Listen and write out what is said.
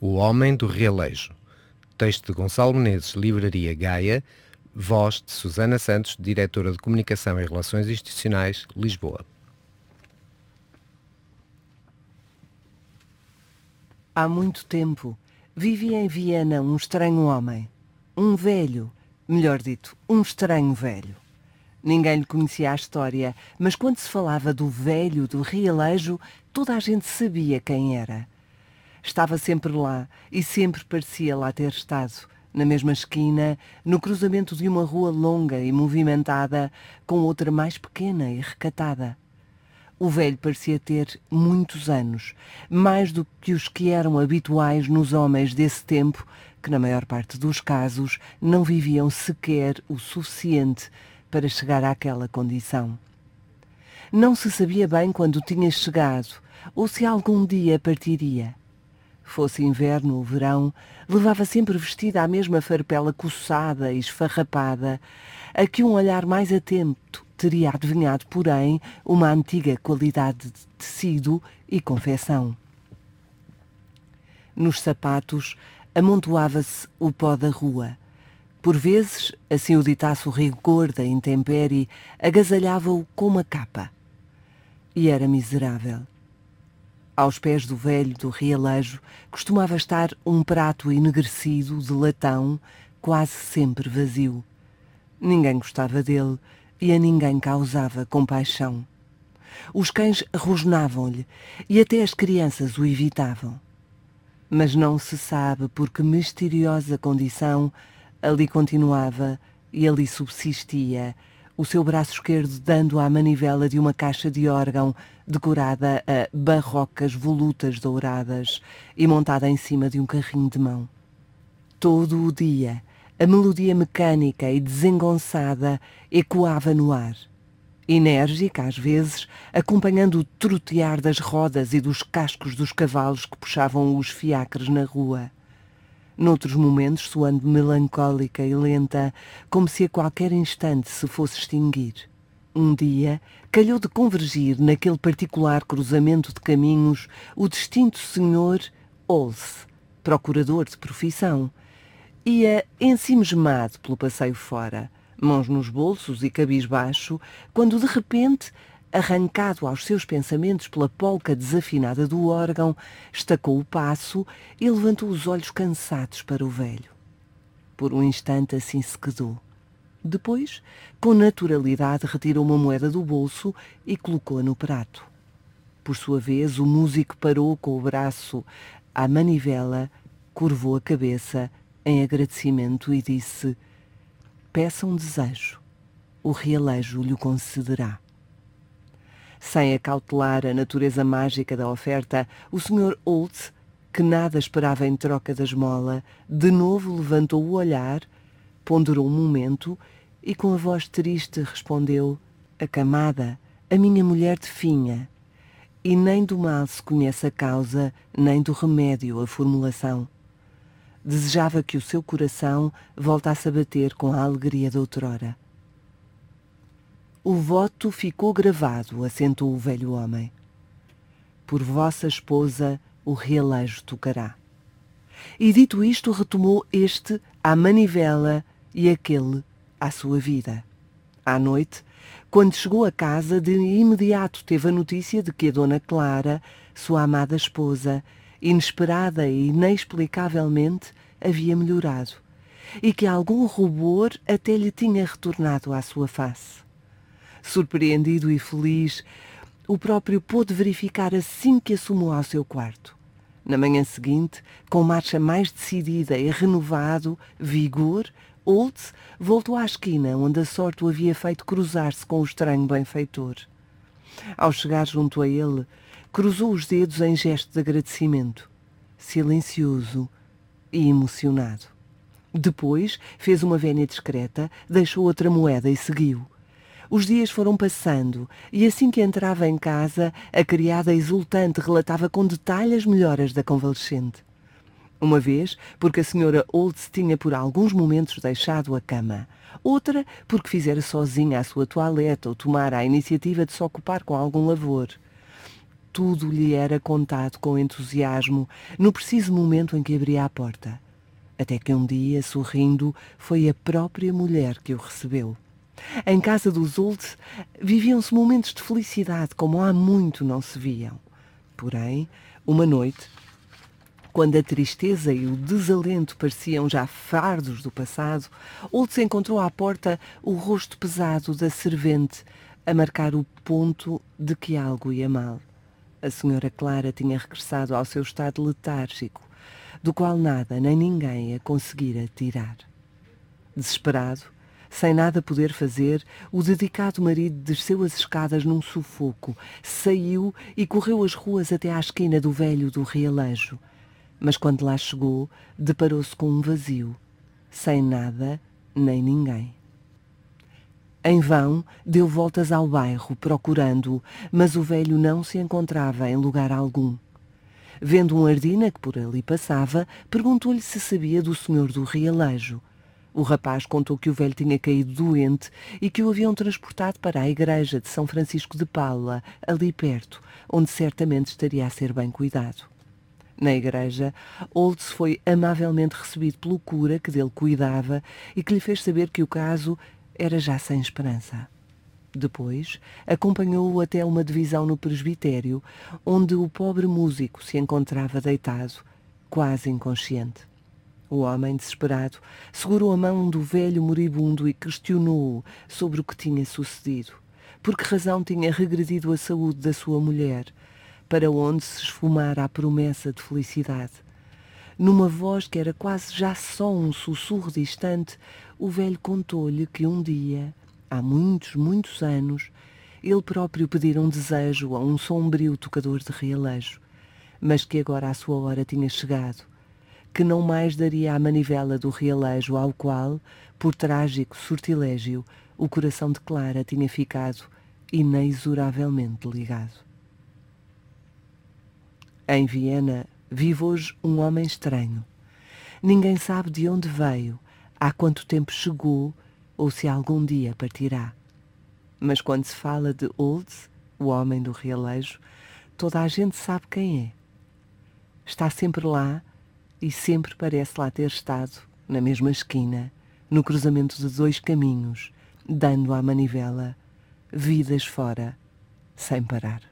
O Homem do Realejo. Texto de Gonçalo Menezes, Livraria Gaia. Voz de Susana Santos, Diretora de Comunicação e Relações Institucionais, Lisboa. Há muito tempo vivia em Viena um estranho homem. Um velho, melhor dito, um estranho velho. Ninguém lhe conhecia a história, mas quando se falava do velho do Realejo, toda a gente sabia quem era. Estava sempre lá e sempre parecia lá ter estado, na mesma esquina, no cruzamento de uma rua longa e movimentada com outra mais pequena e recatada. O velho parecia ter muitos anos, mais do que os que eram habituais nos homens desse tempo, que na maior parte dos casos não viviam sequer o suficiente para chegar àquela condição. Não se sabia bem quando tinha chegado ou se algum dia partiria. Fosse inverno ou verão, levava sempre vestida a mesma farpela coçada e esfarrapada, a que um olhar mais atento teria adivinhado, porém, uma antiga qualidade de tecido e confecção. Nos sapatos amontoava-se o pó da rua. Por vezes, assim o ditasse o rigor da intempérie, agasalhava-o com uma capa. E era miserável. Aos pés do velho do realejo costumava estar um prato enegrecido de latão, quase sempre vazio. Ninguém gostava dele e a ninguém causava compaixão. Os cães rosnavam-lhe e até as crianças o evitavam. Mas não se sabe por que misteriosa condição ali continuava e ali subsistia o seu braço esquerdo dando à manivela de uma caixa de órgão decorada a barrocas volutas douradas e montada em cima de um carrinho de mão. Todo o dia, a melodia mecânica e desengonçada ecoava no ar, enérgica às vezes, acompanhando o trotear das rodas e dos cascos dos cavalos que puxavam os fiacres na rua noutros momentos soando melancólica e lenta, como se a qualquer instante se fosse extinguir. Um dia, calhou de convergir naquele particular cruzamento de caminhos o distinto senhor Olse, procurador de profissão. Ia ensimismado pelo passeio fora, mãos nos bolsos e cabisbaixo, quando de repente arrancado aos seus pensamentos pela polca desafinada do órgão, estacou o passo e levantou os olhos cansados para o velho. Por um instante assim se quedou. Depois, com naturalidade, retirou uma moeda do bolso e colocou-a no prato. Por sua vez, o músico parou com o braço à manivela, curvou a cabeça em agradecimento e disse: Peça um desejo, o realejo lhe concederá. Sem acautelar a natureza mágica da oferta, o Sr. Oltz, que nada esperava em troca da esmola, de novo levantou o olhar, ponderou um momento e com a voz triste respondeu Acamada, a minha mulher definha, e nem do mal se conhece a causa, nem do remédio a formulação. Desejava que o seu coração voltasse a bater com a alegria da outrora. O voto ficou gravado, assentou o velho homem. Por vossa esposa o realejo tocará. E dito isto, retomou este à manivela e aquele à sua vida. À noite, quando chegou a casa, de imediato teve a notícia de que a dona Clara, sua amada esposa, inesperada e inexplicavelmente, havia melhorado, e que algum rubor até lhe tinha retornado à sua face surpreendido e feliz, o próprio pôde verificar assim que assumou ao seu quarto. Na manhã seguinte, com marcha mais decidida e renovado vigor, Oltz voltou à esquina onde a sorte o havia feito cruzar-se com o estranho benfeitor. Ao chegar junto a ele, cruzou os dedos em gesto de agradecimento, silencioso e emocionado. Depois fez uma vénia discreta, deixou outra moeda e seguiu. Os dias foram passando e assim que entrava em casa, a criada exultante relatava com detalhe as melhoras da convalescente. Uma vez, porque a senhora Olds tinha por alguns momentos deixado a cama. Outra, porque fizera sozinha a sua toaleta ou tomara a iniciativa de se ocupar com algum lavor. tudo lhe era contado com entusiasmo no preciso momento em que abria a porta. Até que um dia, sorrindo, foi a própria mulher que o recebeu. Em casa dos Ultz viviam-se momentos de felicidade como há muito não se viam. Porém, uma noite, quando a tristeza e o desalento pareciam já fardos do passado, Ultz encontrou à porta o rosto pesado da servente a marcar o ponto de que algo ia mal. A senhora Clara tinha regressado ao seu estado letárgico, do qual nada nem ninguém a conseguira tirar. Desesperado, sem nada poder fazer, o dedicado marido desceu as escadas num sufoco, saiu e correu as ruas até à esquina do velho do Realejo. Mas quando lá chegou, deparou-se com um vazio, sem nada nem ninguém. Em vão, deu voltas ao bairro, procurando-o, mas o velho não se encontrava em lugar algum. Vendo um ardina que por ali passava, perguntou-lhe se sabia do senhor do Realejo. O rapaz contou que o velho tinha caído doente e que o haviam transportado para a igreja de São Francisco de Paula, ali perto, onde certamente estaria a ser bem cuidado. Na igreja, Olds foi amavelmente recebido pelo cura que dele cuidava e que lhe fez saber que o caso era já sem esperança. Depois, acompanhou-o até uma divisão no presbitério, onde o pobre músico se encontrava deitado, quase inconsciente. O homem, desesperado, segurou a mão do velho moribundo e questionou-o sobre o que tinha sucedido. Por que razão tinha regredido a saúde da sua mulher, para onde se esfumara a promessa de felicidade. Numa voz que era quase já só um sussurro distante, o velho contou-lhe que um dia, há muitos, muitos anos, ele próprio pedira um desejo a um sombrio tocador de realejo, mas que agora a sua hora tinha chegado, que não mais daria a manivela do realejo ao qual, por trágico sortilégio, o coração de Clara tinha ficado inexoravelmente ligado. Em Viena vive hoje um homem estranho. Ninguém sabe de onde veio, há quanto tempo chegou ou se algum dia partirá. Mas quando se fala de Olds, o homem do realejo, toda a gente sabe quem é. Está sempre lá e sempre parece lá ter estado, na mesma esquina, no cruzamento de dois caminhos, dando à manivela vidas fora, sem parar.